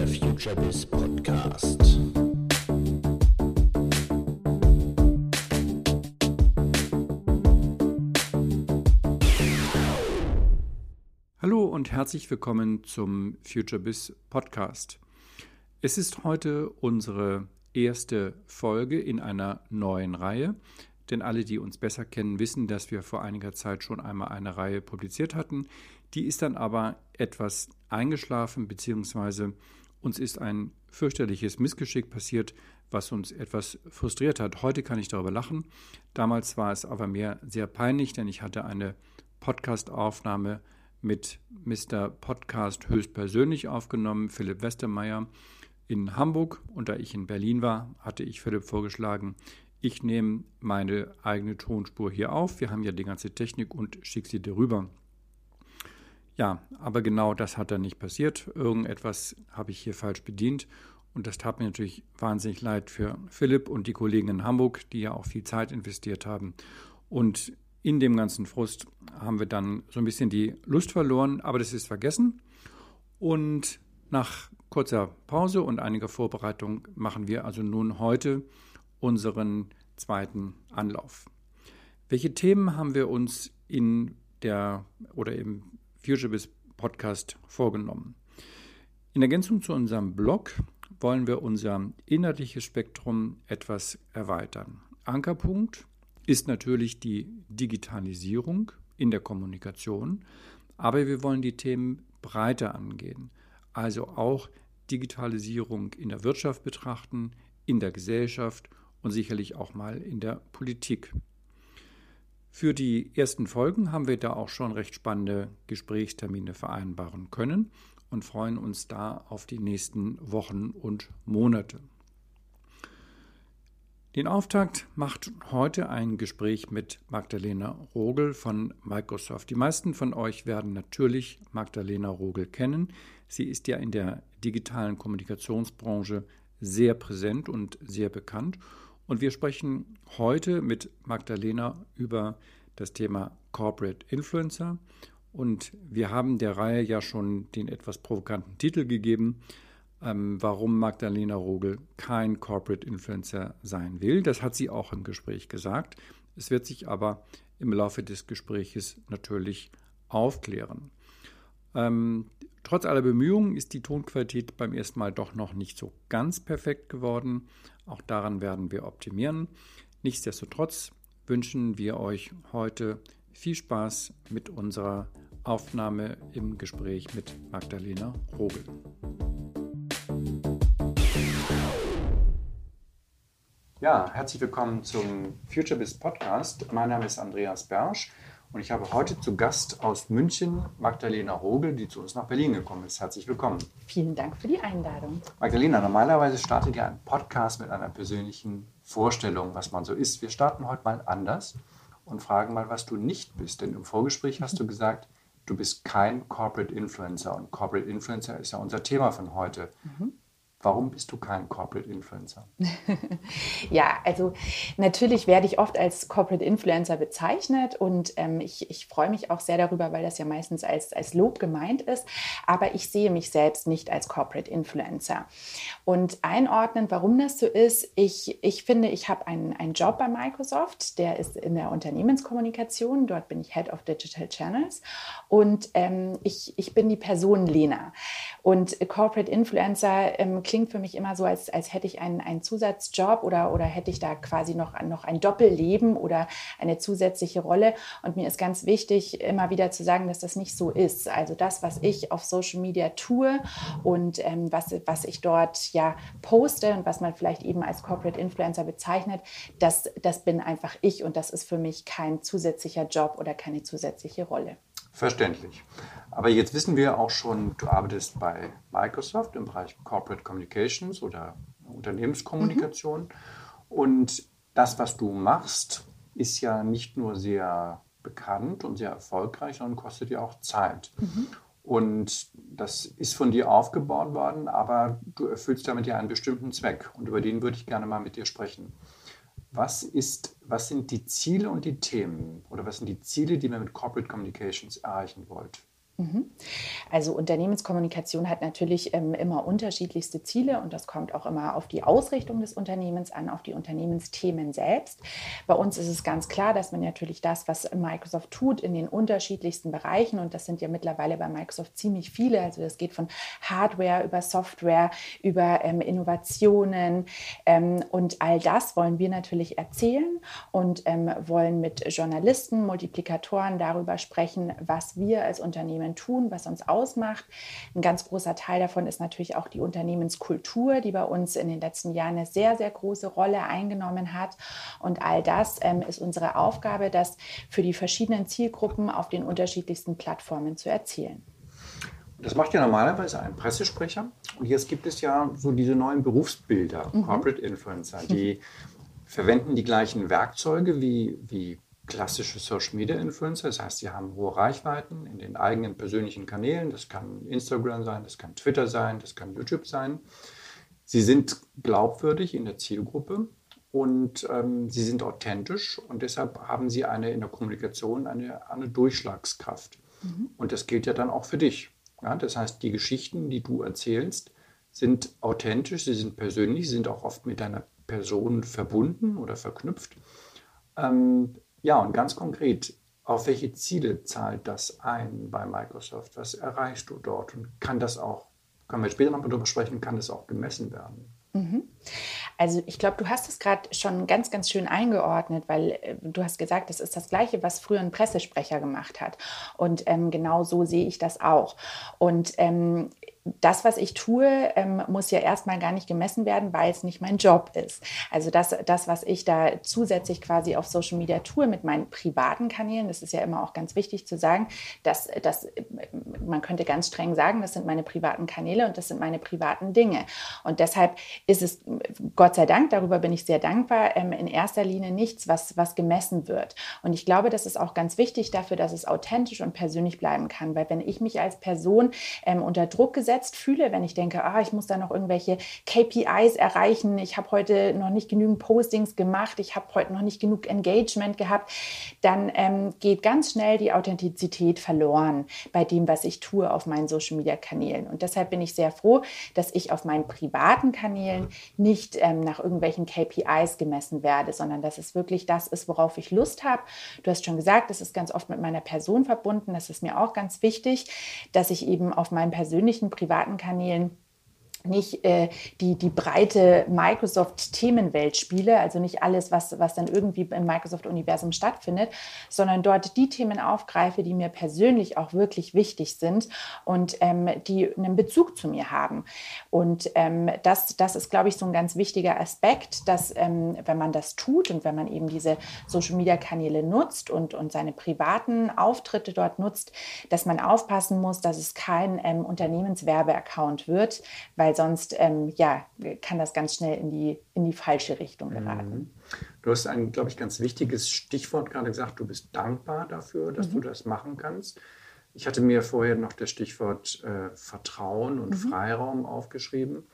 der FutureBiz Podcast. Hallo und herzlich willkommen zum FutureBiz Podcast. Es ist heute unsere erste Folge in einer neuen Reihe, denn alle, die uns besser kennen, wissen, dass wir vor einiger Zeit schon einmal eine Reihe publiziert hatten. Die ist dann aber etwas eingeschlafen, beziehungsweise uns ist ein fürchterliches Missgeschick passiert, was uns etwas frustriert hat. Heute kann ich darüber lachen. Damals war es aber mir sehr peinlich, denn ich hatte eine Podcast-Aufnahme mit Mr. Podcast höchstpersönlich aufgenommen, Philipp Westermeier in Hamburg. Und da ich in Berlin war, hatte ich Philipp vorgeschlagen, ich nehme meine eigene Tonspur hier auf. Wir haben ja die ganze Technik und schicke sie darüber. Ja, aber genau das hat dann nicht passiert. Irgendetwas habe ich hier falsch bedient. Und das tat mir natürlich wahnsinnig leid für Philipp und die Kollegen in Hamburg, die ja auch viel Zeit investiert haben. Und in dem ganzen Frust haben wir dann so ein bisschen die Lust verloren, aber das ist vergessen. Und nach kurzer Pause und einiger Vorbereitung machen wir also nun heute unseren zweiten Anlauf. Welche Themen haben wir uns in der oder im FutureBiz Podcast vorgenommen? In Ergänzung zu unserem Blog wollen wir unser inhaltliches Spektrum etwas erweitern. Ankerpunkt ist natürlich die Digitalisierung in der Kommunikation, aber wir wollen die Themen breiter angehen, also auch Digitalisierung in der Wirtschaft betrachten, in der Gesellschaft und sicherlich auch mal in der Politik. Für die ersten Folgen haben wir da auch schon recht spannende Gesprächstermine vereinbaren können und freuen uns da auf die nächsten Wochen und Monate. Den Auftakt macht heute ein Gespräch mit Magdalena Rogel von Microsoft. Die meisten von euch werden natürlich Magdalena Rogel kennen. Sie ist ja in der digitalen Kommunikationsbranche sehr präsent und sehr bekannt. Und wir sprechen heute mit Magdalena über das Thema Corporate Influencer. Und wir haben der Reihe ja schon den etwas provokanten Titel gegeben, ähm, warum Magdalena Rogel kein Corporate Influencer sein will. Das hat sie auch im Gespräch gesagt. Es wird sich aber im Laufe des Gespräches natürlich aufklären. Ähm, trotz aller Bemühungen ist die Tonqualität beim ersten Mal doch noch nicht so ganz perfekt geworden. Auch daran werden wir optimieren. Nichtsdestotrotz wünschen wir euch heute viel Spaß mit unserer Aufnahme im Gespräch mit Magdalena Rogel. Ja, herzlich willkommen zum FutureBiz Podcast. Mein Name ist Andreas Bersch und ich habe heute zu Gast aus München Magdalena Rogel, die zu uns nach Berlin gekommen ist. Herzlich willkommen. Vielen Dank für die Einladung. Magdalena, normalerweise startet ja ein Podcast mit einer persönlichen Vorstellung, was man so ist. Wir starten heute mal anders und fragen mal, was du nicht bist. Denn im Vorgespräch hast du gesagt, du bist kein Corporate Influencer. Und Corporate Influencer ist ja unser Thema von heute. Mhm. Warum bist du kein Corporate Influencer? ja, also natürlich werde ich oft als Corporate Influencer bezeichnet und ähm, ich, ich freue mich auch sehr darüber, weil das ja meistens als, als Lob gemeint ist. Aber ich sehe mich selbst nicht als Corporate Influencer. Und einordnen, warum das so ist, ich, ich finde, ich habe einen, einen Job bei Microsoft, der ist in der Unternehmenskommunikation. Dort bin ich Head of Digital Channels und ähm, ich, ich bin die Person Lena. Und Corporate Influencer ähm, klingt für mich immer so, als, als hätte ich einen, einen Zusatzjob oder, oder hätte ich da quasi noch, noch ein Doppelleben oder eine zusätzliche Rolle. Und mir ist ganz wichtig, immer wieder zu sagen, dass das nicht so ist. Also das, was ich auf Social Media tue und ähm, was, was ich dort ja poste und was man vielleicht eben als Corporate Influencer bezeichnet, das, das bin einfach ich und das ist für mich kein zusätzlicher Job oder keine zusätzliche Rolle. Verständlich. Aber jetzt wissen wir auch schon, du arbeitest bei Microsoft im Bereich Corporate Communications oder Unternehmenskommunikation. Mhm. Und das, was du machst, ist ja nicht nur sehr bekannt und sehr erfolgreich, sondern kostet ja auch Zeit. Mhm. Und das ist von dir aufgebaut worden, aber du erfüllst damit ja einen bestimmten Zweck. Und über den würde ich gerne mal mit dir sprechen. Was, ist, was sind die Ziele und die Themen oder was sind die Ziele, die man mit Corporate Communications erreichen wollt? Mhm. Also Unternehmenskommunikation hat natürlich ähm, immer unterschiedlichste Ziele und das kommt auch immer auf die Ausrichtung des Unternehmens an, auf die Unternehmensthemen selbst. Bei uns ist es ganz klar, dass man natürlich das, was Microsoft tut, in den unterschiedlichsten Bereichen und das sind ja mittlerweile bei Microsoft ziemlich viele. Also das geht von Hardware über Software, über ähm, Innovationen ähm, und all das wollen wir natürlich erzählen und ähm, wollen mit Journalisten, Multiplikatoren darüber sprechen, was wir als Unternehmen Unternehmen tun, was uns ausmacht. Ein ganz großer Teil davon ist natürlich auch die Unternehmenskultur, die bei uns in den letzten Jahren eine sehr, sehr große Rolle eingenommen hat. Und all das ähm, ist unsere Aufgabe, das für die verschiedenen Zielgruppen auf den unterschiedlichsten Plattformen zu erzählen. Das macht ja normalerweise ein Pressesprecher. Und jetzt gibt es ja so diese neuen Berufsbilder, mhm. Corporate Influencer, die verwenden die gleichen Werkzeuge wie, wie klassische Social Media Influencer. Das heißt, sie haben hohe Reichweiten in den eigenen persönlichen Kanälen. Das kann Instagram sein, das kann Twitter sein, das kann YouTube sein. Sie sind glaubwürdig in der Zielgruppe und ähm, sie sind authentisch und deshalb haben sie eine in der Kommunikation eine, eine Durchschlagskraft. Mhm. Und das gilt ja dann auch für dich. Ja? Das heißt, die Geschichten, die du erzählst, sind authentisch, sie sind persönlich, sie sind auch oft mit deiner Person verbunden oder verknüpft. Ähm, ja, und ganz konkret, auf welche Ziele zahlt das ein bei Microsoft? Was erreichst du dort? Und kann das auch, können wir später noch darüber sprechen, kann das auch gemessen werden? Mhm. Also ich glaube, du hast es gerade schon ganz, ganz schön eingeordnet, weil äh, du hast gesagt, das ist das Gleiche, was früher ein Pressesprecher gemacht hat. Und ähm, genau so sehe ich das auch. Und ähm, das, was ich tue, ähm, muss ja erstmal gar nicht gemessen werden, weil es nicht mein Job ist. Also das, das, was ich da zusätzlich quasi auf Social Media tue mit meinen privaten Kanälen, das ist ja immer auch ganz wichtig zu sagen, dass, dass man könnte ganz streng sagen, das sind meine privaten Kanäle und das sind meine privaten Dinge. Und deshalb ist es, Gott sei Dank, darüber bin ich sehr dankbar, ähm, in erster Linie nichts, was, was gemessen wird. Und ich glaube, das ist auch ganz wichtig dafür, dass es authentisch und persönlich bleiben kann, weil wenn ich mich als Person ähm, unter Druck gesetzt fühle, wenn ich denke, ah, ich muss da noch irgendwelche KPIs erreichen, ich habe heute noch nicht genügend Postings gemacht, ich habe heute noch nicht genug Engagement gehabt, dann ähm, geht ganz schnell die Authentizität verloren bei dem, was ich tue auf meinen Social-Media-Kanälen. Und deshalb bin ich sehr froh, dass ich auf meinen privaten Kanälen nicht ähm, nach irgendwelchen KPIs gemessen werde, sondern dass es wirklich das ist, worauf ich Lust habe. Du hast schon gesagt, das ist ganz oft mit meiner Person verbunden. Das ist mir auch ganz wichtig, dass ich eben auf meinen persönlichen privaten Kanälen nicht äh, die, die breite Microsoft-Themenwelt spiele, also nicht alles, was, was dann irgendwie im Microsoft-Universum stattfindet, sondern dort die Themen aufgreife, die mir persönlich auch wirklich wichtig sind und ähm, die einen Bezug zu mir haben. Und ähm, das, das ist, glaube ich, so ein ganz wichtiger Aspekt, dass ähm, wenn man das tut und wenn man eben diese Social-Media-Kanäle nutzt und, und seine privaten Auftritte dort nutzt, dass man aufpassen muss, dass es kein ähm, Unternehmenswerbeaccount wird, weil weil sonst ähm, ja, kann das ganz schnell in die, in die falsche Richtung geraten. Mhm. Du hast ein, glaube ich, ganz wichtiges Stichwort gerade gesagt. Du bist dankbar dafür, dass mhm. du das machen kannst. Ich hatte mir vorher noch das Stichwort äh, Vertrauen und mhm. Freiraum aufgeschrieben.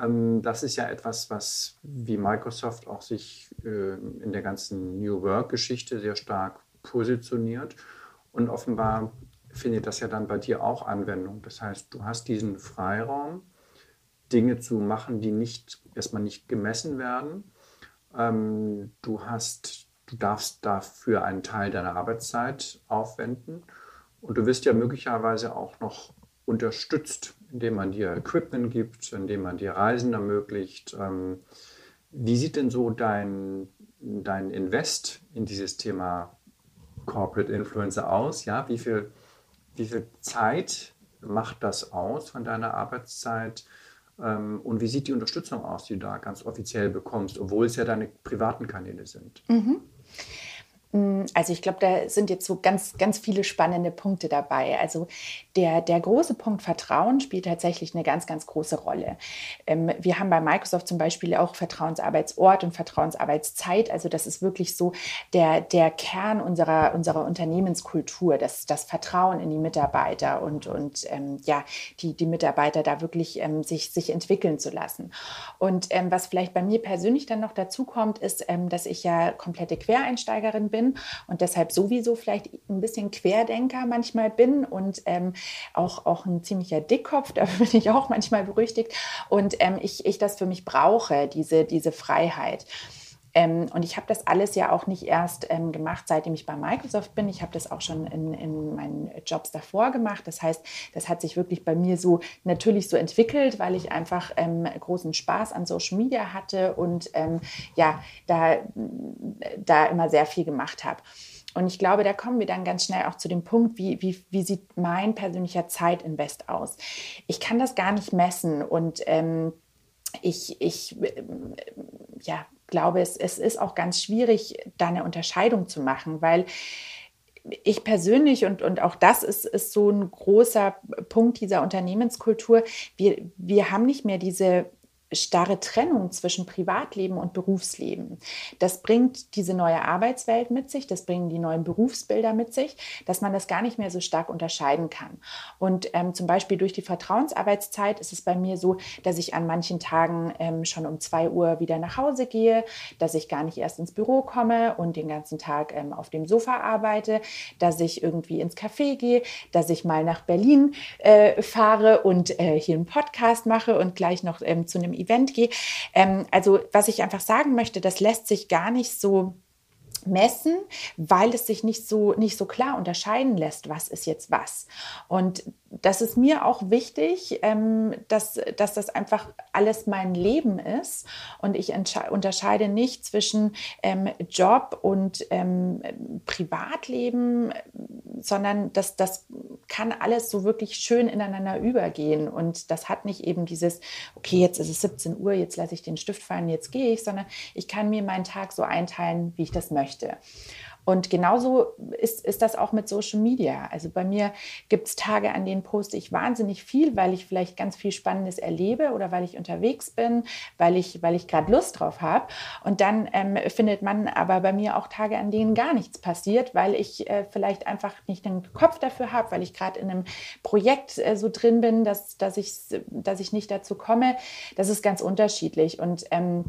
Ähm, das ist ja etwas, was wie Microsoft auch sich äh, in der ganzen New Work-Geschichte sehr stark positioniert. Und offenbar findet das ja dann bei dir auch Anwendung. Das heißt, du hast diesen Freiraum, Dinge zu machen, die nicht erstmal nicht gemessen werden. Ähm, du hast, du darfst dafür einen Teil deiner Arbeitszeit aufwenden und du wirst ja möglicherweise auch noch unterstützt, indem man dir Equipment gibt, indem man dir Reisen ermöglicht. Ähm, wie sieht denn so dein, dein Invest in dieses Thema Corporate Influencer aus? Ja, wie viel, wie viel Zeit macht das aus von deiner Arbeitszeit? Ähm, und wie sieht die Unterstützung aus, die du da ganz offiziell bekommst, obwohl es ja deine privaten Kanäle sind? Mhm. Also ich glaube, da sind jetzt so ganz, ganz viele spannende Punkte dabei. Also der, der große Punkt Vertrauen spielt tatsächlich eine ganz, ganz große Rolle. Ähm, wir haben bei Microsoft zum Beispiel auch Vertrauensarbeitsort und Vertrauensarbeitszeit. Also das ist wirklich so der, der Kern unserer, unserer Unternehmenskultur, das, das Vertrauen in die Mitarbeiter und, und ähm, ja, die, die Mitarbeiter da wirklich ähm, sich, sich entwickeln zu lassen. Und ähm, was vielleicht bei mir persönlich dann noch dazu kommt, ist, ähm, dass ich ja komplette Quereinsteigerin bin bin und deshalb sowieso vielleicht ein bisschen Querdenker manchmal bin und ähm, auch, auch ein ziemlicher Dickkopf, da bin ich auch manchmal berüchtigt und ähm, ich, ich das für mich brauche, diese, diese Freiheit. Ähm, und ich habe das alles ja auch nicht erst ähm, gemacht, seitdem ich bei Microsoft bin. Ich habe das auch schon in, in, meinen Jobs davor gemacht. Das heißt, das hat sich wirklich bei mir so natürlich so entwickelt, weil ich einfach ähm, großen Spaß an Social Media hatte und ähm, ja, da, da immer sehr viel gemacht habe. Und ich glaube, da kommen wir dann ganz schnell auch zu dem Punkt, wie, wie, wie sieht mein persönlicher Zeitinvest aus? Ich kann das gar nicht messen und ähm, ich, ich ja, glaube, es, es ist auch ganz schwierig, da eine Unterscheidung zu machen, weil ich persönlich, und, und auch das ist, ist so ein großer Punkt dieser Unternehmenskultur, wir, wir haben nicht mehr diese starre Trennung zwischen Privatleben und Berufsleben. Das bringt diese neue Arbeitswelt mit sich, das bringen die neuen Berufsbilder mit sich, dass man das gar nicht mehr so stark unterscheiden kann. Und ähm, zum Beispiel durch die Vertrauensarbeitszeit ist es bei mir so, dass ich an manchen Tagen ähm, schon um zwei Uhr wieder nach Hause gehe, dass ich gar nicht erst ins Büro komme und den ganzen Tag ähm, auf dem Sofa arbeite, dass ich irgendwie ins Café gehe, dass ich mal nach Berlin äh, fahre und äh, hier einen Podcast mache und gleich noch ähm, zu einem Event gehe. Ähm, also was ich einfach sagen möchte, das lässt sich gar nicht so messen, weil es sich nicht so, nicht so klar unterscheiden lässt, was ist jetzt was. Und das ist mir auch wichtig, ähm, dass, dass das einfach alles mein Leben ist und ich unterscheide nicht zwischen ähm, Job und ähm, Privatleben, sondern das, das kann alles so wirklich schön ineinander übergehen und das hat nicht eben dieses, okay, jetzt ist es 17 Uhr, jetzt lasse ich den Stift fallen, jetzt gehe ich, sondern ich kann mir meinen Tag so einteilen, wie ich das möchte. Und genauso ist, ist das auch mit Social Media. Also bei mir gibt es Tage, an denen poste ich wahnsinnig viel, weil ich vielleicht ganz viel Spannendes erlebe oder weil ich unterwegs bin, weil ich, weil ich gerade Lust drauf habe. Und dann ähm, findet man aber bei mir auch Tage, an denen gar nichts passiert, weil ich äh, vielleicht einfach nicht den Kopf dafür habe, weil ich gerade in einem Projekt äh, so drin bin, dass, dass, ich, dass ich nicht dazu komme. Das ist ganz unterschiedlich. Und ähm,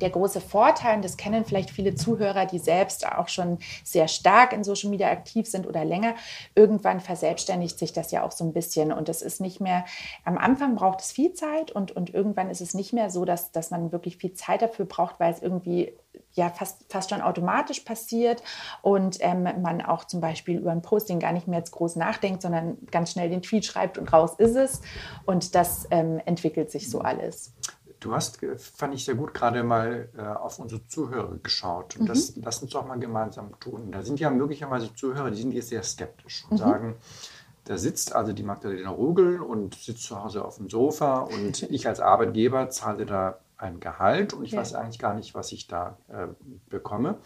der große Vorteil, und das kennen vielleicht viele Zuhörer, die selbst auch schon sehr stark in Social Media aktiv sind oder länger, irgendwann verselbstständigt sich das ja auch so ein bisschen. Und es ist nicht mehr, am Anfang braucht es viel Zeit und, und irgendwann ist es nicht mehr so, dass, dass man wirklich viel Zeit dafür braucht, weil es irgendwie ja fast, fast schon automatisch passiert und ähm, man auch zum Beispiel über ein Posting gar nicht mehr jetzt groß nachdenkt, sondern ganz schnell den Tweet schreibt und raus ist es. Und das ähm, entwickelt sich so alles. Du hast, äh, fand ich sehr gut, gerade mal äh, auf unsere Zuhörer geschaut. Und mhm. das lass uns doch mal gemeinsam tun. Da sind ja möglicherweise Zuhörer, die sind jetzt sehr skeptisch und mhm. sagen, da sitzt also die Magdalena Rugel und sitzt zu Hause auf dem Sofa und ich als Arbeitgeber zahle da ein Gehalt und ich ja. weiß eigentlich gar nicht, was ich da äh, bekomme.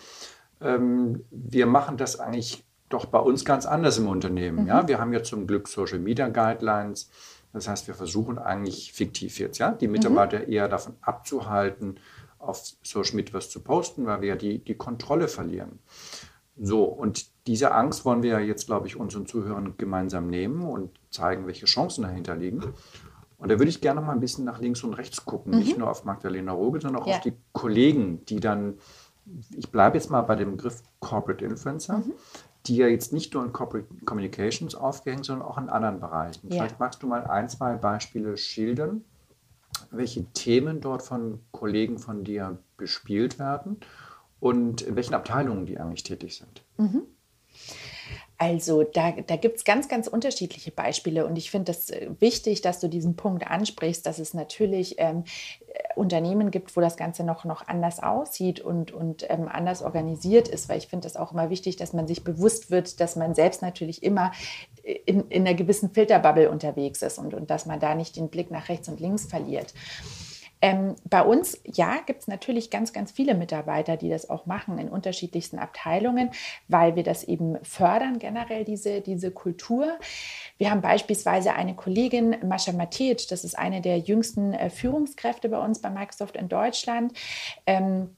Ähm, wir machen das eigentlich doch bei uns ganz anders im Unternehmen. Mhm. Ja? Wir haben ja zum Glück Social Media Guidelines das heißt, wir versuchen eigentlich fiktiv jetzt, ja, die Mitarbeiter mhm. eher davon abzuhalten, auf Social Media was zu posten, weil wir ja die, die Kontrolle verlieren. So, und diese Angst wollen wir jetzt, glaube ich, unseren Zuhörern gemeinsam nehmen und zeigen, welche Chancen dahinter liegen. Und da würde ich gerne mal ein bisschen nach links und rechts gucken, mhm. nicht nur auf Magdalena Roge, sondern auch ja. auf die Kollegen, die dann, ich bleibe jetzt mal bei dem Begriff Corporate Influencer, mhm die ja jetzt nicht nur in Corporate Communications aufgehängt, sondern auch in anderen Bereichen. Ja. Vielleicht magst du mal ein, zwei Beispiele schildern, welche Themen dort von Kollegen von dir bespielt werden und in welchen Abteilungen die eigentlich tätig sind. Mhm. Also da, da gibt es ganz, ganz unterschiedliche Beispiele und ich finde es das äh, wichtig, dass du diesen Punkt ansprichst, dass es natürlich ähm, äh, Unternehmen gibt, wo das Ganze noch, noch anders aussieht und, und ähm, anders organisiert ist, weil ich finde das auch immer wichtig, dass man sich bewusst wird, dass man selbst natürlich immer in, in einer gewissen Filterbubble unterwegs ist und, und dass man da nicht den Blick nach rechts und links verliert. Ähm, bei uns, ja, gibt es natürlich ganz, ganz viele Mitarbeiter, die das auch machen in unterschiedlichsten Abteilungen, weil wir das eben fördern, generell diese, diese Kultur. Wir haben beispielsweise eine Kollegin, Mascha Matej, das ist eine der jüngsten äh, Führungskräfte bei uns bei Microsoft in Deutschland. Ähm,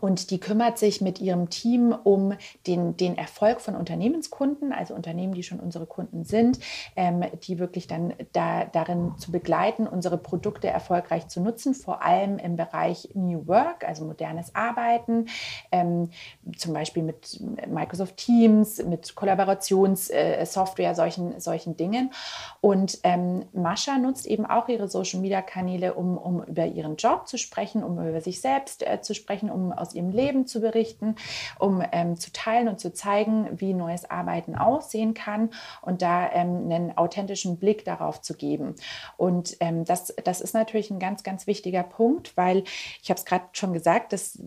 und die kümmert sich mit ihrem Team um den, den Erfolg von Unternehmenskunden, also Unternehmen, die schon unsere Kunden sind, ähm, die wirklich dann da, darin zu begleiten, unsere Produkte erfolgreich zu nutzen, vor allem im Bereich New Work, also modernes Arbeiten, ähm, zum Beispiel mit Microsoft Teams, mit Kollaborationssoftware, äh, solchen, solchen Dingen. Und ähm, Mascha nutzt eben auch ihre Social-Media-Kanäle, um, um über ihren Job zu sprechen, um über sich selbst äh, zu sprechen, um aus ihrem Leben zu berichten, um ähm, zu teilen und zu zeigen, wie neues Arbeiten aussehen kann und da ähm, einen authentischen Blick darauf zu geben. Und ähm, das, das ist natürlich ein ganz, ganz wichtiger Punkt, weil ich habe es gerade schon gesagt, das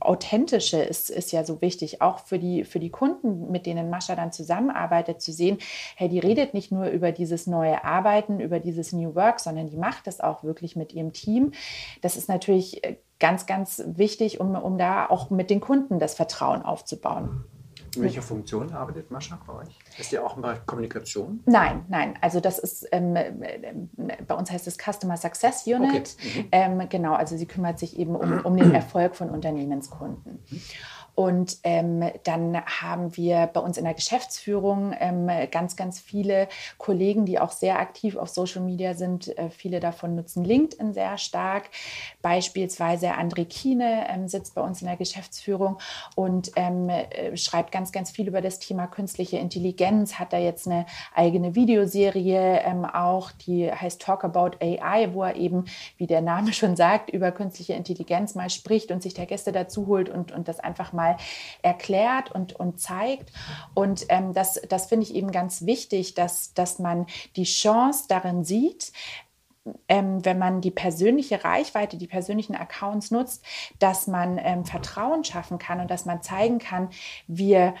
Authentische ist, ist ja so wichtig, auch für die, für die Kunden, mit denen Mascha dann zusammenarbeitet, zu sehen, hey, die redet nicht nur über dieses neue Arbeiten, über dieses New Work, sondern die macht das auch wirklich mit ihrem Team. Das ist natürlich äh, ganz, ganz wichtig, um, um da auch mit den Kunden das Vertrauen aufzubauen. In welcher Funktion arbeitet Mascha bei euch? Ist die auch im Bereich Kommunikation? Nein, nein. Also das ist, ähm, bei uns heißt es Customer Success Unit. Okay. Mhm. Ähm, genau, also sie kümmert sich eben um, um den Erfolg von Unternehmenskunden. Mhm. Und ähm, dann haben wir bei uns in der Geschäftsführung ähm, ganz, ganz viele Kollegen, die auch sehr aktiv auf Social Media sind. Äh, viele davon nutzen LinkedIn sehr stark. Beispielsweise André Kiene ähm, sitzt bei uns in der Geschäftsführung und ähm, äh, schreibt ganz, ganz viel über das Thema künstliche Intelligenz, hat da jetzt eine eigene Videoserie ähm, auch, die heißt Talk About AI, wo er eben, wie der Name schon sagt, über künstliche Intelligenz mal spricht und sich der Gäste dazu holt und, und das einfach mal erklärt und, und zeigt. Und ähm, das, das finde ich eben ganz wichtig, dass, dass man die Chance darin sieht, ähm, wenn man die persönliche Reichweite, die persönlichen Accounts nutzt, dass man ähm, Vertrauen schaffen kann und dass man zeigen kann, wir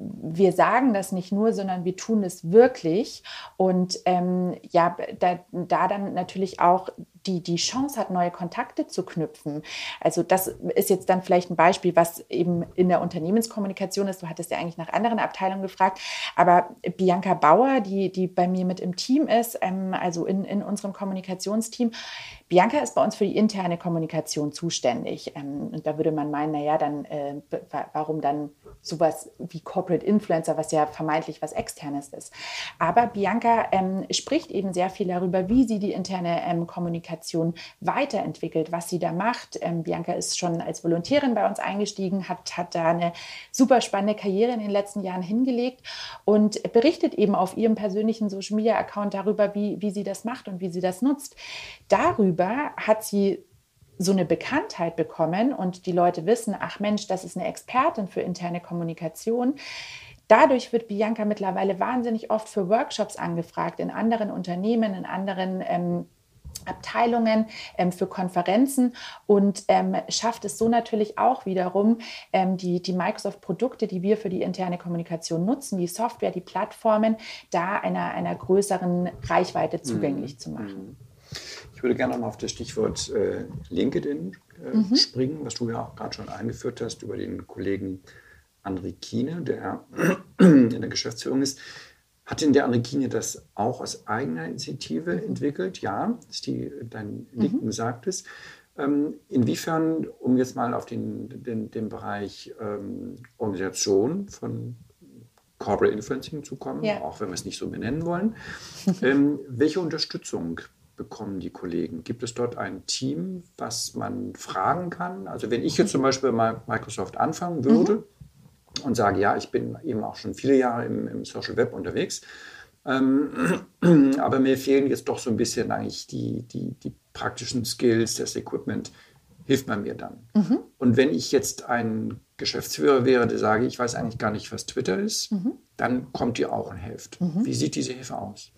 wir sagen das nicht nur, sondern wir tun es wirklich. Und ähm, ja, da, da dann natürlich auch die, die Chance hat, neue Kontakte zu knüpfen. Also das ist jetzt dann vielleicht ein Beispiel, was eben in der Unternehmenskommunikation ist. Du hattest ja eigentlich nach anderen Abteilungen gefragt. Aber Bianca Bauer, die, die bei mir mit im Team ist, ähm, also in, in unserem Kommunikationsteam, Bianca ist bei uns für die interne Kommunikation zuständig. Ähm, und da würde man meinen, naja, dann äh, warum dann sowas wie Corporate Influencer, was ja vermeintlich was Externes ist. Aber Bianca ähm, spricht eben sehr viel darüber, wie sie die interne ähm, Kommunikation weiterentwickelt, was sie da macht. Ähm, Bianca ist schon als Volontärin bei uns eingestiegen, hat, hat da eine super spannende Karriere in den letzten Jahren hingelegt und berichtet eben auf ihrem persönlichen Social Media Account darüber, wie, wie sie das macht und wie sie das nutzt. Darüber hat sie so eine Bekanntheit bekommen und die Leute wissen, ach Mensch, das ist eine Expertin für interne Kommunikation. Dadurch wird Bianca mittlerweile wahnsinnig oft für Workshops angefragt in anderen Unternehmen, in anderen ähm, Abteilungen ähm, für Konferenzen und ähm, schafft es so natürlich auch wiederum, ähm, die, die Microsoft-Produkte, die wir für die interne Kommunikation nutzen, die Software, die Plattformen, da einer, einer größeren Reichweite zugänglich mhm. zu machen. Mhm. Ich würde gerne noch auf das Stichwort äh, LinkedIn äh, mhm. springen, was du ja auch gerade schon eingeführt hast über den Kollegen André Kiene, der in der Geschäftsführung ist. Hat denn der André Kiene das auch aus eigener Initiative mhm. entwickelt? Ja, ist die dein Linken mhm. sagtest. Ähm, inwiefern, um jetzt mal auf den, den, den Bereich ähm, Organisation von Corporate Influencing zu kommen, ja. auch wenn wir es nicht so benennen wollen, ähm, welche Unterstützung bekommen die Kollegen? Gibt es dort ein Team, was man fragen kann? Also wenn ich jetzt zum Beispiel mal Microsoft anfangen würde mhm. Und sage, ja, ich bin eben auch schon viele Jahre im, im Social Web unterwegs, ähm, aber mir fehlen jetzt doch so ein bisschen eigentlich die, die, die praktischen Skills, das Equipment, hilft man mir dann. Mhm. Und wenn ich jetzt ein Geschäftsführer wäre, der sage, ich weiß eigentlich gar nicht, was Twitter ist, mhm. dann kommt ihr auch und hilft. Mhm. Wie sieht diese Hilfe aus?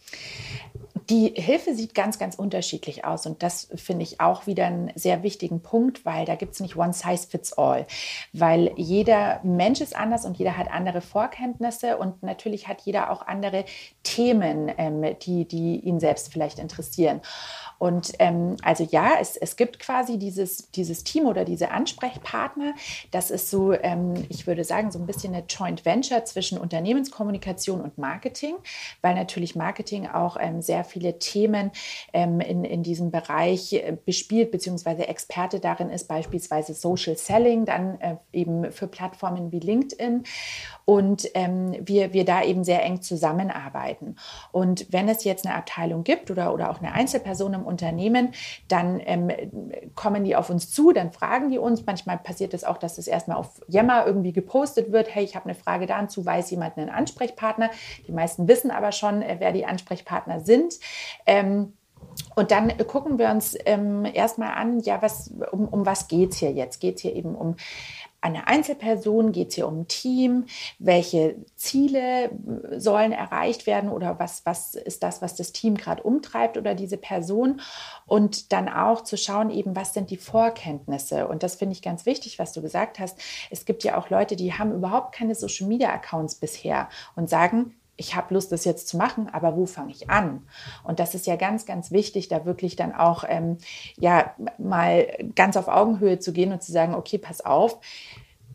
Die Hilfe sieht ganz, ganz unterschiedlich aus und das finde ich auch wieder einen sehr wichtigen Punkt, weil da gibt es nicht One Size Fits All, weil jeder Mensch ist anders und jeder hat andere Vorkenntnisse und natürlich hat jeder auch andere Themen, ähm, die, die ihn selbst vielleicht interessieren. Und ähm, also ja, es, es gibt quasi dieses, dieses Team oder diese Ansprechpartner. Das ist so, ähm, ich würde sagen, so ein bisschen eine Joint Venture zwischen Unternehmenskommunikation und Marketing, weil natürlich Marketing auch ähm, sehr viele Themen ähm, in, in diesem Bereich äh, bespielt, beziehungsweise Experte darin ist, beispielsweise Social Selling, dann äh, eben für Plattformen wie LinkedIn und ähm, wir, wir da eben sehr eng zusammenarbeiten. Und wenn es jetzt eine Abteilung gibt oder, oder auch eine Einzelperson im Unternehmen, dann ähm, kommen die auf uns zu, dann fragen die uns. Manchmal passiert es auch, dass es erstmal auf Yammer irgendwie gepostet wird, hey, ich habe eine Frage dazu, weiß jemand einen Ansprechpartner? Die meisten wissen aber schon, äh, wer die Ansprechpartner sind. Ähm, und dann gucken wir uns ähm, erstmal an, ja, was, um, um was geht es hier jetzt? Geht es hier eben um eine Einzelperson? Geht es hier um ein Team? Welche Ziele sollen erreicht werden oder was, was ist das, was das Team gerade umtreibt oder diese Person? Und dann auch zu schauen, eben, was sind die Vorkenntnisse? Und das finde ich ganz wichtig, was du gesagt hast. Es gibt ja auch Leute, die haben überhaupt keine Social Media Accounts bisher und sagen, ich habe Lust, das jetzt zu machen, aber wo fange ich an? Und das ist ja ganz, ganz wichtig, da wirklich dann auch ähm, ja mal ganz auf Augenhöhe zu gehen und zu sagen, okay, pass auf,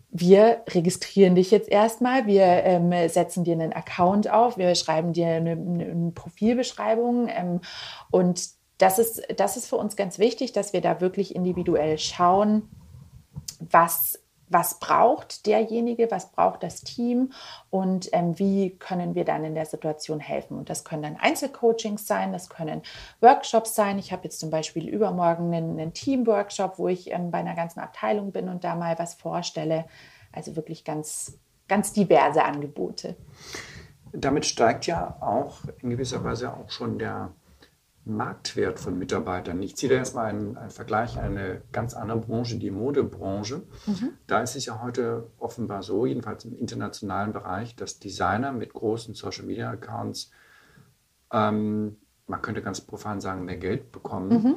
wir registrieren dich jetzt erstmal, wir ähm, setzen dir einen Account auf, wir schreiben dir eine, eine Profilbeschreibung ähm, und das ist, das ist für uns ganz wichtig, dass wir da wirklich individuell schauen, was was braucht derjenige, was braucht das Team und ähm, wie können wir dann in der Situation helfen. Und das können dann Einzelcoachings sein, das können Workshops sein. Ich habe jetzt zum Beispiel übermorgen einen, einen Teamworkshop, wo ich ähm, bei einer ganzen Abteilung bin und da mal was vorstelle. Also wirklich ganz, ganz diverse Angebote. Damit steigt ja auch in gewisser Weise auch schon der Marktwert von Mitarbeitern. Ich ziehe da erstmal einen, einen Vergleich, eine ganz andere Branche, die Modebranche. Mhm. Da ist es ja heute offenbar so, jedenfalls im internationalen Bereich, dass Designer mit großen Social-Media-Accounts, ähm, man könnte ganz profan sagen, mehr Geld bekommen. Mhm.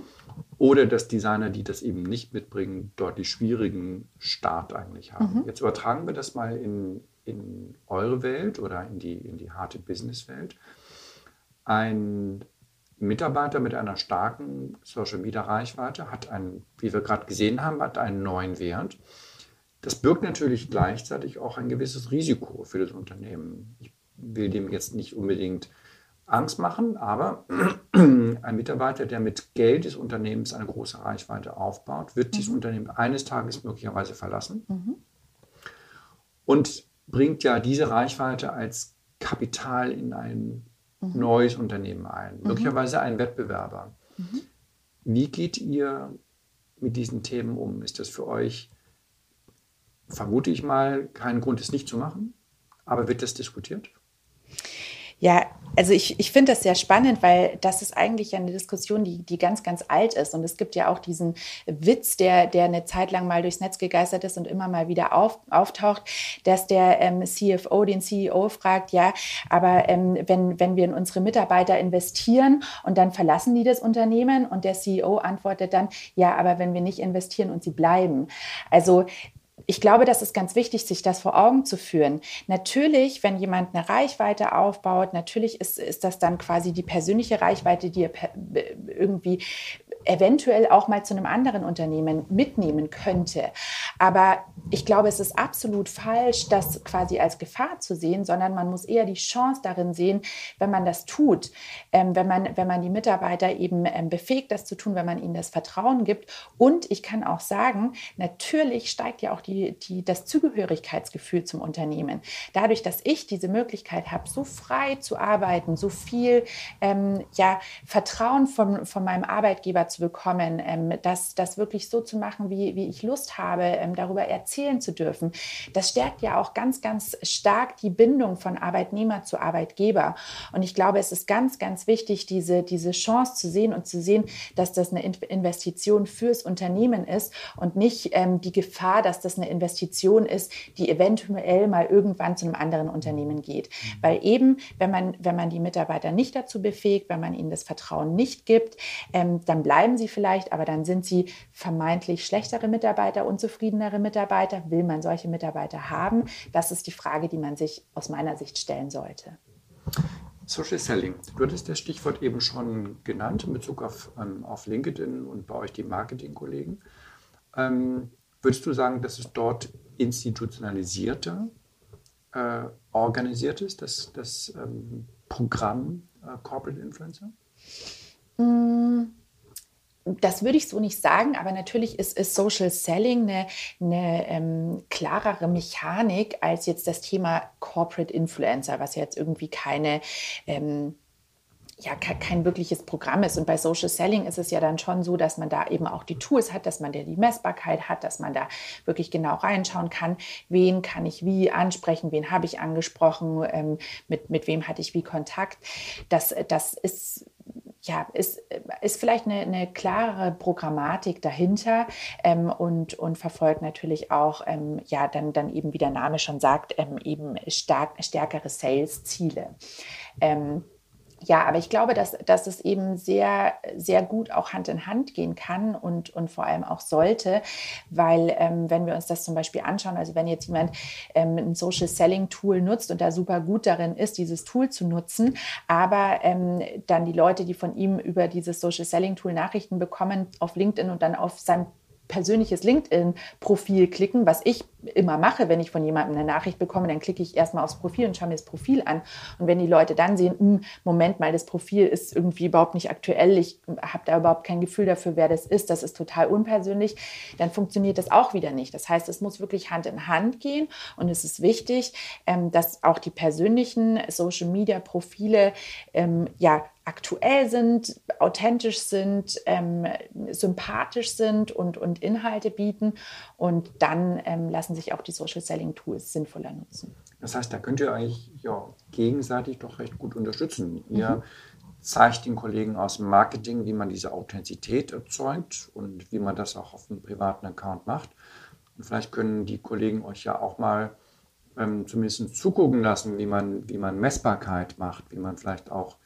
Oder dass Designer, die das eben nicht mitbringen, deutlich schwierigen Start eigentlich haben. Mhm. Jetzt übertragen wir das mal in, in eure Welt oder in die, in die harte Businesswelt. Ein Mitarbeiter mit einer starken Social Media Reichweite hat einen, wie wir gerade gesehen haben, hat einen neuen Wert. Das birgt natürlich gleichzeitig auch ein gewisses Risiko für das Unternehmen. Ich will dem jetzt nicht unbedingt Angst machen, aber ein Mitarbeiter, der mit Geld des Unternehmens eine große Reichweite aufbaut, wird mhm. dieses Unternehmen eines Tages möglicherweise verlassen mhm. und bringt ja diese Reichweite als Kapital in ein mhm. neues Unternehmen ein, mhm. möglicherweise einen Wettbewerber. Mhm. Wie geht ihr mit diesen Themen um? Ist das für euch, vermute ich mal, kein Grund, es nicht zu machen? Aber wird das diskutiert? Ja, also ich, ich finde das sehr spannend, weil das ist eigentlich eine Diskussion, die, die ganz, ganz alt ist. Und es gibt ja auch diesen Witz, der, der eine Zeit lang mal durchs Netz gegeistert ist und immer mal wieder auf, auftaucht, dass der ähm, CFO den CEO fragt, ja, aber ähm, wenn, wenn wir in unsere Mitarbeiter investieren und dann verlassen die das Unternehmen und der CEO antwortet dann, ja, aber wenn wir nicht investieren und sie bleiben. Also ich glaube, das ist ganz wichtig, sich das vor Augen zu führen. Natürlich, wenn jemand eine Reichweite aufbaut, natürlich ist, ist das dann quasi die persönliche Reichweite, die er irgendwie eventuell auch mal zu einem anderen Unternehmen mitnehmen könnte. Aber ich glaube, es ist absolut falsch, das quasi als Gefahr zu sehen, sondern man muss eher die Chance darin sehen, wenn man das tut, ähm, wenn, man, wenn man die Mitarbeiter eben ähm, befähigt, das zu tun, wenn man ihnen das Vertrauen gibt. Und ich kann auch sagen, natürlich steigt ja auch die, die, das Zugehörigkeitsgefühl zum Unternehmen. Dadurch, dass ich diese Möglichkeit habe, so frei zu arbeiten, so viel ähm, ja, Vertrauen von, von meinem Arbeitgeber zu bekommen, ähm, das, das wirklich so zu machen, wie, wie ich Lust habe, ähm, darüber erzählen zu dürfen. Das stärkt ja auch ganz, ganz stark die Bindung von Arbeitnehmer zu Arbeitgeber. Und ich glaube, es ist ganz, ganz wichtig, diese, diese Chance zu sehen und zu sehen, dass das eine Investition fürs Unternehmen ist und nicht ähm, die Gefahr, dass das eine Investition ist, die eventuell mal irgendwann zu einem anderen Unternehmen geht. Weil eben, wenn man, wenn man die Mitarbeiter nicht dazu befähigt, wenn man ihnen das Vertrauen nicht gibt, ähm, dann bleiben bleiben sie vielleicht, aber dann sind sie vermeintlich schlechtere Mitarbeiter, unzufriedenere Mitarbeiter. Will man solche Mitarbeiter haben? Das ist die Frage, die man sich aus meiner Sicht stellen sollte. Social Selling. Du hattest das Stichwort eben schon genannt in Bezug auf, ähm, auf LinkedIn und bei euch die Marketingkollegen. Ähm, würdest du sagen, dass es dort institutionalisierter äh, organisiert ist, das, das ähm, Programm äh, Corporate Influencer? Mm das würde ich so nicht sagen, aber natürlich ist, ist Social Selling eine, eine ähm, klarere Mechanik als jetzt das Thema Corporate Influencer, was jetzt irgendwie keine ähm, ja kein wirkliches Programm ist. Und bei Social Selling ist es ja dann schon so, dass man da eben auch die Tools hat, dass man da die Messbarkeit hat, dass man da wirklich genau reinschauen kann, wen kann ich wie ansprechen, wen habe ich angesprochen, ähm, mit, mit wem hatte ich wie Kontakt. Das, das ist ja, ist, ist vielleicht eine, eine klarere Programmatik dahinter ähm, und, und verfolgt natürlich auch, ähm, ja, dann, dann eben, wie der Name schon sagt, ähm, eben stark, stärkere Sales-Ziele. Ähm, ja, aber ich glaube, dass, dass es eben sehr, sehr gut auch Hand in Hand gehen kann und, und vor allem auch sollte, weil ähm, wenn wir uns das zum Beispiel anschauen, also wenn jetzt jemand ähm, ein Social Selling Tool nutzt und da super gut darin ist, dieses Tool zu nutzen, aber ähm, dann die Leute, die von ihm über dieses Social Selling Tool Nachrichten bekommen auf LinkedIn und dann auf seinem persönliches LinkedIn-Profil klicken, was ich immer mache, wenn ich von jemandem eine Nachricht bekomme, dann klicke ich erstmal aufs Profil und schaue mir das Profil an. Und wenn die Leute dann sehen, hm, Moment mal, das Profil ist irgendwie überhaupt nicht aktuell, ich habe da überhaupt kein Gefühl dafür, wer das ist, das ist total unpersönlich, dann funktioniert das auch wieder nicht. Das heißt, es muss wirklich Hand in Hand gehen und es ist wichtig, ähm, dass auch die persönlichen Social-Media-Profile ähm, ja aktuell sind, authentisch sind, ähm, sympathisch sind und, und Inhalte bieten. Und dann ähm, lassen sich auch die Social Selling Tools sinnvoller nutzen. Das heißt, da könnt ihr eigentlich ja, gegenseitig doch recht gut unterstützen. Ihr mhm. zeigt den Kollegen aus dem Marketing, wie man diese Authentizität erzeugt und wie man das auch auf einem privaten Account macht. Und vielleicht können die Kollegen euch ja auch mal ähm, zumindest zugucken lassen, wie man, wie man Messbarkeit macht, wie man vielleicht auch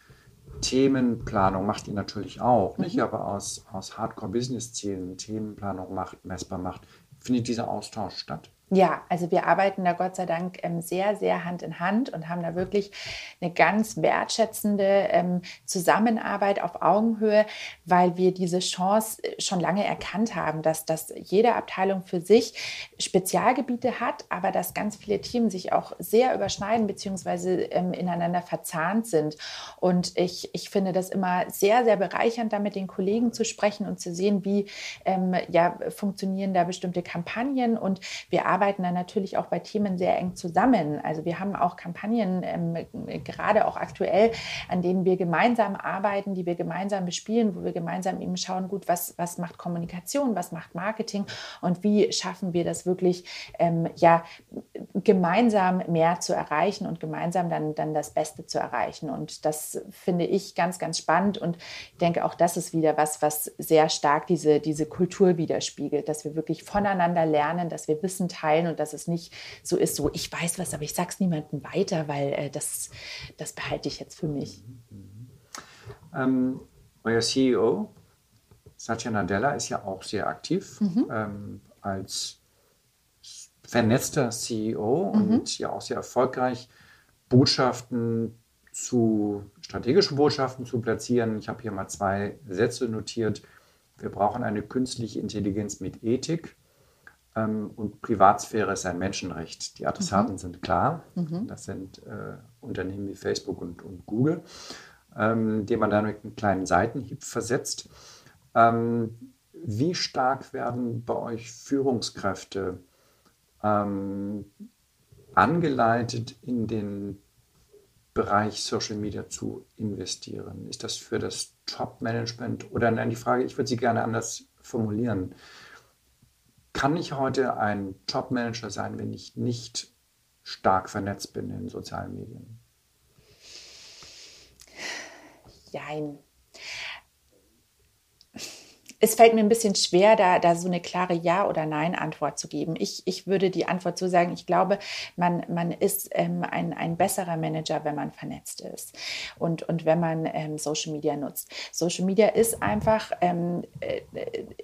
Themenplanung macht ihr natürlich auch, mhm. nicht? Aber aus, aus Hardcore-Business-Zielen Themenplanung macht, messbar macht, findet dieser Austausch statt. Ja, also wir arbeiten da Gott sei Dank ähm, sehr, sehr Hand in Hand und haben da wirklich eine ganz wertschätzende ähm, Zusammenarbeit auf Augenhöhe, weil wir diese Chance äh, schon lange erkannt haben, dass, dass jede Abteilung für sich Spezialgebiete hat, aber dass ganz viele Themen sich auch sehr überschneiden bzw. Ähm, ineinander verzahnt sind. Und ich, ich finde das immer sehr, sehr bereichernd, da mit den Kollegen zu sprechen und zu sehen, wie ja, funktionieren da bestimmte Kampagnen und wir arbeiten arbeiten dann natürlich auch bei Themen sehr eng zusammen. Also wir haben auch Kampagnen, ähm, gerade auch aktuell, an denen wir gemeinsam arbeiten, die wir gemeinsam bespielen, wo wir gemeinsam eben schauen, gut, was, was macht Kommunikation, was macht Marketing und wie schaffen wir das wirklich, ähm, ja, gemeinsam mehr zu erreichen und gemeinsam dann, dann das Beste zu erreichen. Und das finde ich ganz, ganz spannend und ich denke auch, das ist wieder was, was sehr stark diese, diese Kultur widerspiegelt, dass wir wirklich voneinander lernen, dass wir Wissen teilen, teilen und dass es nicht so ist, so ich weiß was, aber ich sage es niemandem weiter, weil äh, das, das behalte ich jetzt für mich. Ähm, euer CEO, Satya Nadella, ist ja auch sehr aktiv mhm. ähm, als vernetzter CEO mhm. und ja auch sehr erfolgreich, Botschaften zu strategischen Botschaften zu platzieren. Ich habe hier mal zwei Sätze notiert. Wir brauchen eine künstliche Intelligenz mit Ethik. Ähm, und Privatsphäre ist ein Menschenrecht. Die Adressaten mhm. sind klar. Mhm. Das sind äh, Unternehmen wie Facebook und, und Google, ähm, die man dann mit einem kleinen Seitenhieb versetzt. Ähm, wie stark werden bei euch Führungskräfte ähm, angeleitet, in den Bereich Social Media zu investieren? Ist das für das Top-Management oder nein, die Frage, ich würde sie gerne anders formulieren. Kann ich heute ein Top-Manager sein, wenn ich nicht stark vernetzt bin in sozialen Medien? Jein. Es fällt mir ein bisschen schwer, da, da so eine klare Ja- oder Nein-Antwort zu geben. Ich, ich würde die Antwort so sagen, ich glaube, man, man ist ähm, ein, ein besserer Manager, wenn man vernetzt ist und, und wenn man ähm, Social Media nutzt. Social Media ist einfach, ähm, äh,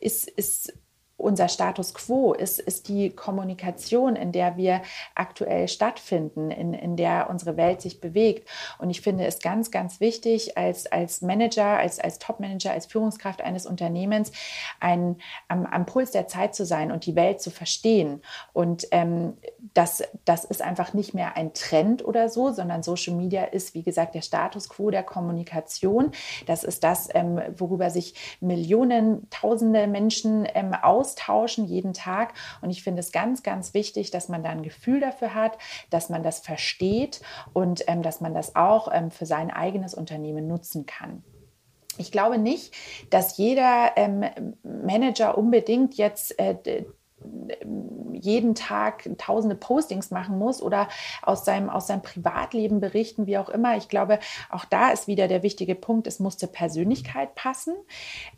ist, ist unser Status quo? Ist, ist die Kommunikation, in der wir aktuell stattfinden, in, in der unsere Welt sich bewegt? Und ich finde es ganz, ganz wichtig, als, als Manager, als, als Top-Manager, als Führungskraft eines Unternehmens ein, am, am Puls der Zeit zu sein und die Welt zu verstehen. Und ähm, das, das ist einfach nicht mehr ein Trend oder so, sondern Social Media ist, wie gesagt, der Status quo der Kommunikation. Das ist das, ähm, worüber sich Millionen, Tausende Menschen ähm, austauschen jeden Tag. Und ich finde es ganz, ganz wichtig, dass man da ein Gefühl dafür hat, dass man das versteht und ähm, dass man das auch ähm, für sein eigenes Unternehmen nutzen kann. Ich glaube nicht, dass jeder ähm, Manager unbedingt jetzt äh, jeden Tag tausende Postings machen muss oder aus seinem, aus seinem Privatleben berichten, wie auch immer. Ich glaube, auch da ist wieder der wichtige Punkt, es muss zur Persönlichkeit passen.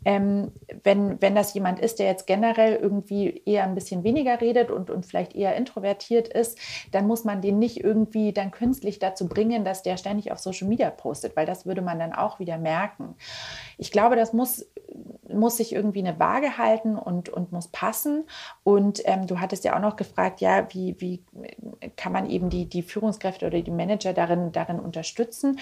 Ähm, wenn, wenn das jemand ist, der jetzt generell irgendwie eher ein bisschen weniger redet und, und vielleicht eher introvertiert ist, dann muss man den nicht irgendwie dann künstlich dazu bringen, dass der ständig auf Social Media postet, weil das würde man dann auch wieder merken. Ich glaube, das muss muss sich irgendwie eine Waage halten und, und muss passen. Und ähm, du hattest ja auch noch gefragt, ja, wie, wie kann man eben die, die Führungskräfte oder die Manager darin, darin unterstützen?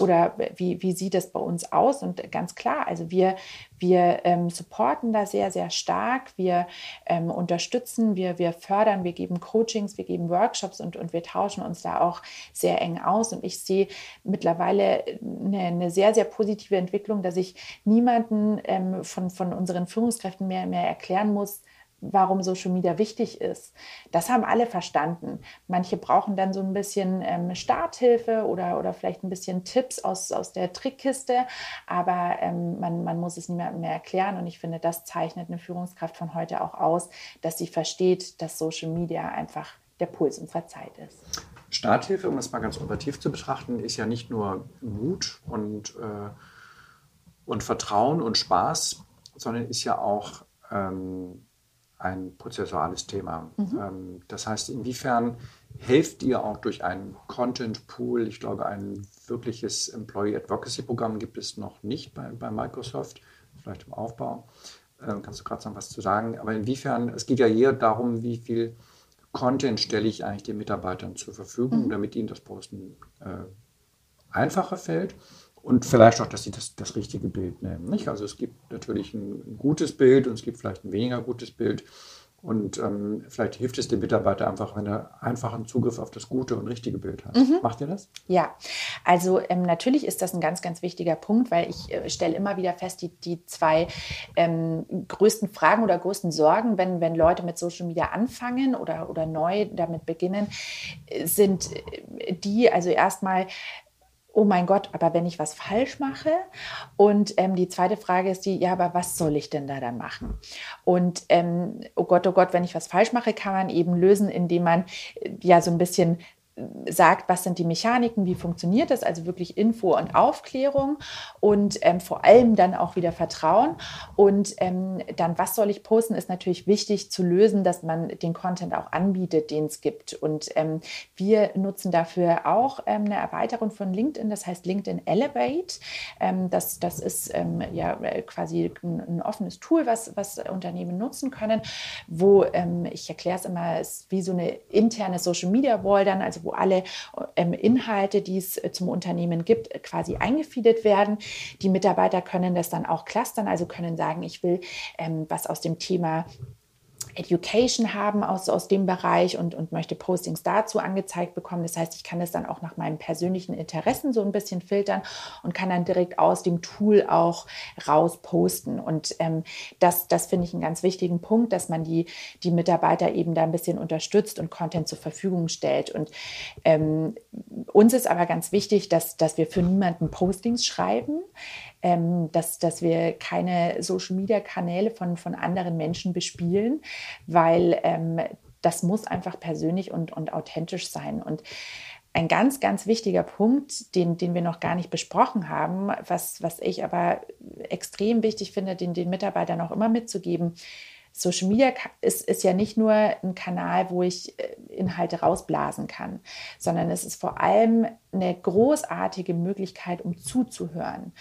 Oder wie, wie sieht es bei uns aus? Und ganz klar, also wir, wir ähm, supporten da sehr, sehr stark. Wir ähm, unterstützen, wir, wir fördern, wir geben Coachings, wir geben Workshops und, und wir tauschen uns da auch sehr eng aus. Und ich sehe mittlerweile eine, eine sehr, sehr positive Entwicklung, dass ich niemanden ähm, von, von unseren Führungskräften mehr, mehr erklären muss, warum Social Media wichtig ist. Das haben alle verstanden. Manche brauchen dann so ein bisschen ähm, Starthilfe oder, oder vielleicht ein bisschen Tipps aus, aus der Trickkiste, aber ähm, man, man muss es niemandem mehr erklären und ich finde, das zeichnet eine Führungskraft von heute auch aus, dass sie versteht, dass Social Media einfach der Puls unserer Zeit ist. Starthilfe, um das mal ganz operativ zu betrachten, ist ja nicht nur Mut und, äh, und Vertrauen und Spaß, sondern ist ja auch ähm, ein prozessuales Thema. Mhm. Ähm, das heißt, inwiefern helft ihr auch durch einen Content Pool? Ich glaube, ein wirkliches Employee Advocacy Programm gibt es noch nicht bei, bei Microsoft, vielleicht im Aufbau. Ähm, kannst du gerade noch was zu sagen? Aber inwiefern, es geht ja hier darum, wie viel Content stelle ich eigentlich den Mitarbeitern zur Verfügung, mhm. damit ihnen das Posten äh, einfacher fällt und vielleicht auch, dass sie das, das richtige Bild nehmen. Nicht? Also es gibt natürlich ein, gutes Bild und es gibt vielleicht ein weniger gutes Bild. Und ähm, vielleicht hilft es dem Mitarbeiter einfach, wenn er einfachen Zugriff auf das gute und richtige Bild hat. Mhm. Macht ihr das? Ja, also ähm, natürlich ist das ein ganz, ganz wichtiger Punkt, weil ich äh, stelle immer wieder fest, die, die zwei ähm, größten Fragen oder größten Sorgen, wenn, wenn Leute mit Social Media anfangen oder, oder neu damit beginnen, äh, sind äh, die, also erstmal, oh mein Gott, aber wenn ich was falsch mache? Und ähm, die zweite Frage ist die, ja, aber was soll ich denn da dann machen? Und ähm, oh Gott, oh Gott, wenn ich was falsch mache, kann man eben lösen, indem man äh, ja so ein bisschen sagt, was sind die Mechaniken, wie funktioniert das, also wirklich Info und Aufklärung und ähm, vor allem dann auch wieder Vertrauen. Und ähm, dann, was soll ich posten, ist natürlich wichtig zu lösen, dass man den Content auch anbietet, den es gibt. Und ähm, wir nutzen dafür auch ähm, eine Erweiterung von LinkedIn, das heißt LinkedIn Elevate. Ähm, das, das ist ähm, ja quasi ein, ein, offenes Tool, was, was Unternehmen nutzen können, wo ich erkläre es immer, ist wie so eine interne Social Media Wall dann, also wo alle ähm, Inhalte, die es äh, zum Unternehmen gibt, quasi eingefeedet werden. Die Mitarbeiter können das dann auch clustern, also können sagen, ich will ähm, was aus dem Thema Education haben aus, aus dem Bereich und, und möchte Postings dazu angezeigt bekommen. Das heißt, ich kann das dann auch nach meinen persönlichen Interessen so ein bisschen filtern und kann dann direkt aus dem Tool auch raus posten. Und ähm, das, das finde ich einen ganz wichtigen Punkt, dass man die, die Mitarbeiter eben da ein bisschen unterstützt und Content zur Verfügung stellt. Und ähm, uns ist aber ganz wichtig, dass, dass wir für niemanden Postings schreiben ähm, dass, dass wir keine Social-Media-Kanäle von, von anderen Menschen bespielen, weil ähm, das muss einfach persönlich und, und authentisch sein. Und ein ganz, ganz wichtiger Punkt, den, den wir noch gar nicht besprochen haben, was, was ich aber extrem wichtig finde, den, den Mitarbeitern auch immer mitzugeben, Social Media ist, ist ja nicht nur ein Kanal, wo ich äh, Inhalte rausblasen kann, sondern es ist vor allem eine großartige Möglichkeit, um zuzuhören,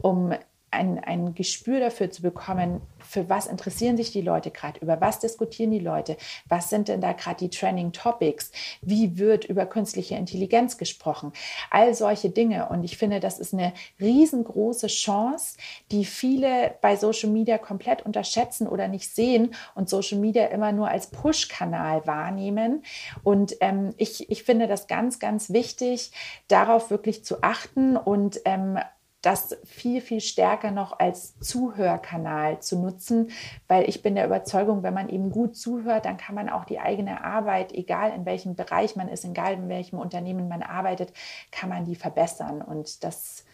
um ein, ein Gespür dafür zu bekommen, für was interessieren sich die Leute gerade, über was diskutieren die Leute, was sind denn da gerade die Trending Topics, wie wird über künstliche Intelligenz gesprochen, all solche Dinge. Und ich finde, das ist eine riesengroße Chance, die viele bei Social Media komplett unterschätzen oder nicht sehen und Social Media immer nur als Push-Kanal wahrnehmen. Und ähm, ich, ich finde das ganz, ganz wichtig, darauf wirklich zu achten und ähm, das viel, viel stärker noch als Zuhörkanal zu nutzen, weil ich bin der Überzeugung, wenn man eben gut zuhört, dann kann man auch die eigene Arbeit, egal in welchem Bereich man ist, egal in welchem Unternehmen man arbeitet, kann man die verbessern. Und das,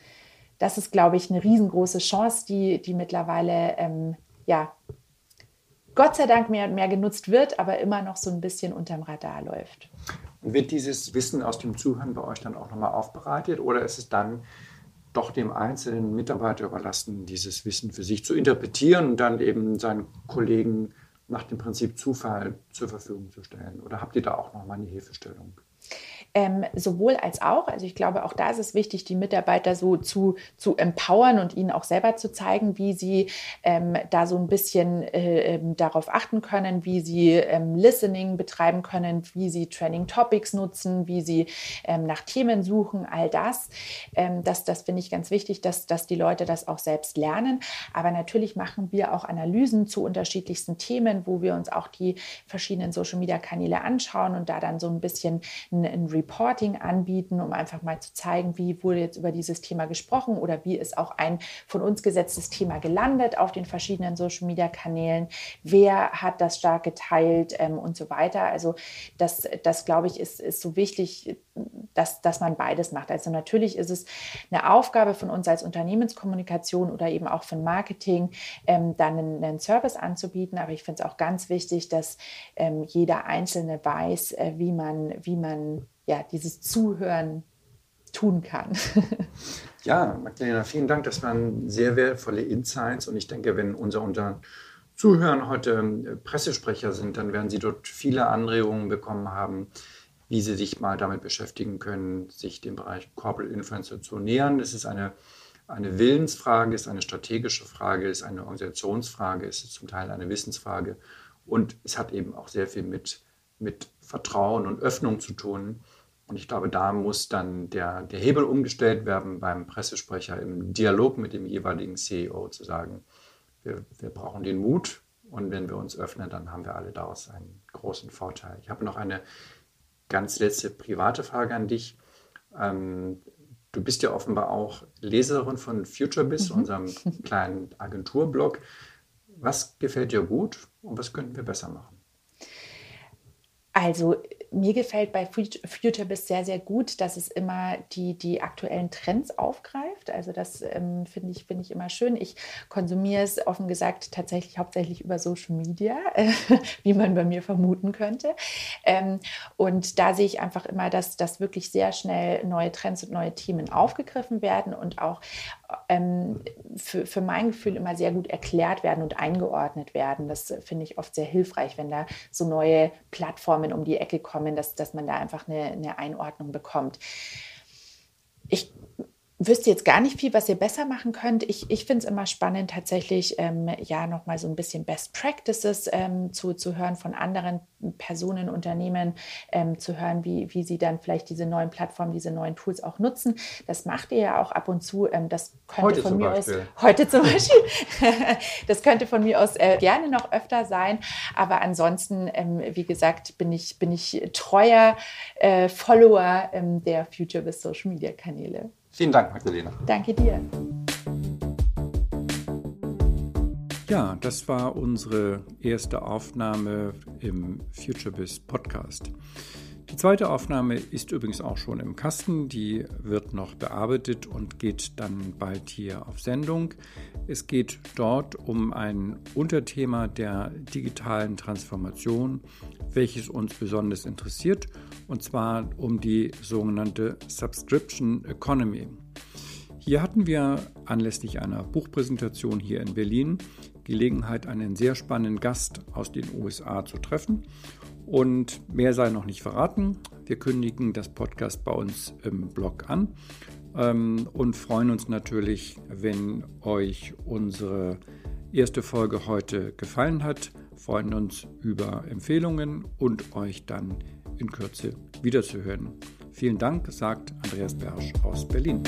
das ist, glaube ich, eine riesengroße Chance, die, die mittlerweile, ähm, ja, Gott sei Dank mehr und mehr genutzt wird, aber immer noch so ein bisschen unterm Radar läuft. Und wird dieses Wissen aus dem Zuhören bei euch dann auch nochmal aufbereitet oder ist es dann doch dem einzelnen Mitarbeiter überlassen, dieses Wissen für sich zu interpretieren und dann eben seinen Kollegen nach dem Prinzip Zufall zur Verfügung zu stellen? Oder habt ihr da auch nochmal eine Hilfestellung? Ähm, sowohl als auch. Also ich glaube, auch da ist es wichtig, die Mitarbeiter so zu, zu empowern und ihnen auch selber zu zeigen, wie sie ähm, da so ein bisschen äh, ähm, darauf achten können, wie sie ähm, Listening betreiben können, wie sie Training Topics nutzen, wie sie ähm, nach Themen suchen, all das. Ähm, das das finde ich ganz wichtig, dass, dass die Leute das auch selbst lernen. Aber natürlich machen wir auch Analysen zu unterschiedlichsten Themen, wo wir uns auch die verschiedenen Social-Media-Kanäle anschauen und da dann so ein bisschen ein, ein Reporting anbieten, um einfach mal zu zeigen, wie wurde jetzt über dieses Thema gesprochen oder wie ist auch ein von uns gesetztes Thema gelandet auf den verschiedenen Social-Media-Kanälen, wer hat das stark geteilt ähm, und so weiter. Also das, das glaube ich, ist, ist so wichtig, dass, dass man beides macht. Also natürlich ist es eine Aufgabe von uns als Unternehmenskommunikation oder eben auch von Marketing, ähm, dann einen, einen, Service anzubieten. Aber ich finde es auch ganz wichtig, dass ähm, jeder Einzelne weiß, äh, wie man, wie man ja, dieses Zuhören tun kann. ja, Magdalena, vielen Dank. Das waren sehr wertvolle Insights. Und ich denke, wenn unser, unser Zuhören heute äh, Pressesprecher sind, dann werden sie dort viele Anregungen bekommen haben, wie sie sich mal damit beschäftigen können, sich dem Bereich Corporate Influencer zu nähern. Es ist eine, eine Willensfrage, es ist eine strategische Frage, es ist eine Organisationsfrage, es ist zum Teil eine Wissensfrage. Und es hat eben auch sehr viel mit, mit Vertrauen und Öffnung zu tun. Und ich glaube, da muss dann der, der Hebel umgestellt werden beim Pressesprecher im Dialog mit dem jeweiligen CEO zu sagen, wir, wir brauchen den Mut und wenn wir uns öffnen, dann haben wir alle daraus einen großen Vorteil. Ich habe noch eine ganz letzte private Frage an dich. Ähm, du bist ja offenbar auch Leserin von FutureBiz, mhm. unserem kleinen Agenturblog. Was gefällt dir gut und was könnten wir besser machen? Also mir gefällt bei FutureBiz sehr, sehr gut, dass es immer die, die aktuellen Trends aufgreift. Also das ähm, finde ich, find ich immer schön. Ich konsumiere es offen gesagt tatsächlich hauptsächlich über Social Media, äh, wie man bei mir vermuten könnte. Ähm, und da sehe ich einfach immer, dass, dass wirklich sehr schnell neue Trends und neue Themen aufgegriffen werden und auch ähm, für, für mein Gefühl immer sehr gut erklärt werden und eingeordnet werden. Das finde ich oft sehr hilfreich, wenn da so neue Plattformen um die Ecke kommen, dass, dass man da einfach eine, eine Einordnung bekommt. Ich wüsste jetzt gar nicht viel, was ihr besser machen könnt. Ich, ich finde es immer spannend, tatsächlich ähm, ja nochmal so ein bisschen Best Practices ähm, zu, zu hören von anderen Personen, Unternehmen, ähm, zu hören, wie, wie sie dann vielleicht diese neuen Plattformen, diese neuen Tools auch nutzen. Das macht ihr ja auch ab und zu. Ähm, das könnte heute von mir Beispiel. aus heute zum Beispiel, das könnte von mir aus äh, gerne noch öfter sein. Aber ansonsten, ähm, wie gesagt, bin ich, bin ich treuer äh, Follower ähm, der Future with Social Media Kanäle. Vielen Dank, Magdalena. Danke dir. Ja, das war unsere erste Aufnahme im FutureBiz Podcast. Die zweite Aufnahme ist übrigens auch schon im Kasten. Die wird noch bearbeitet und geht dann bald hier auf Sendung. Es geht dort um ein Unterthema der digitalen Transformation, welches uns besonders interessiert und zwar um die sogenannte Subscription Economy. Hier hatten wir anlässlich einer Buchpräsentation hier in Berlin Gelegenheit, einen sehr spannenden Gast aus den USA zu treffen. Und mehr sei noch nicht verraten. Wir kündigen das Podcast bei uns im Blog an ähm, und freuen uns natürlich, wenn euch unsere erste Folge heute gefallen hat. Freuen uns über Empfehlungen und euch dann in Kürze wiederzuhören. Vielen Dank, sagt Andreas Bersch aus Berlin.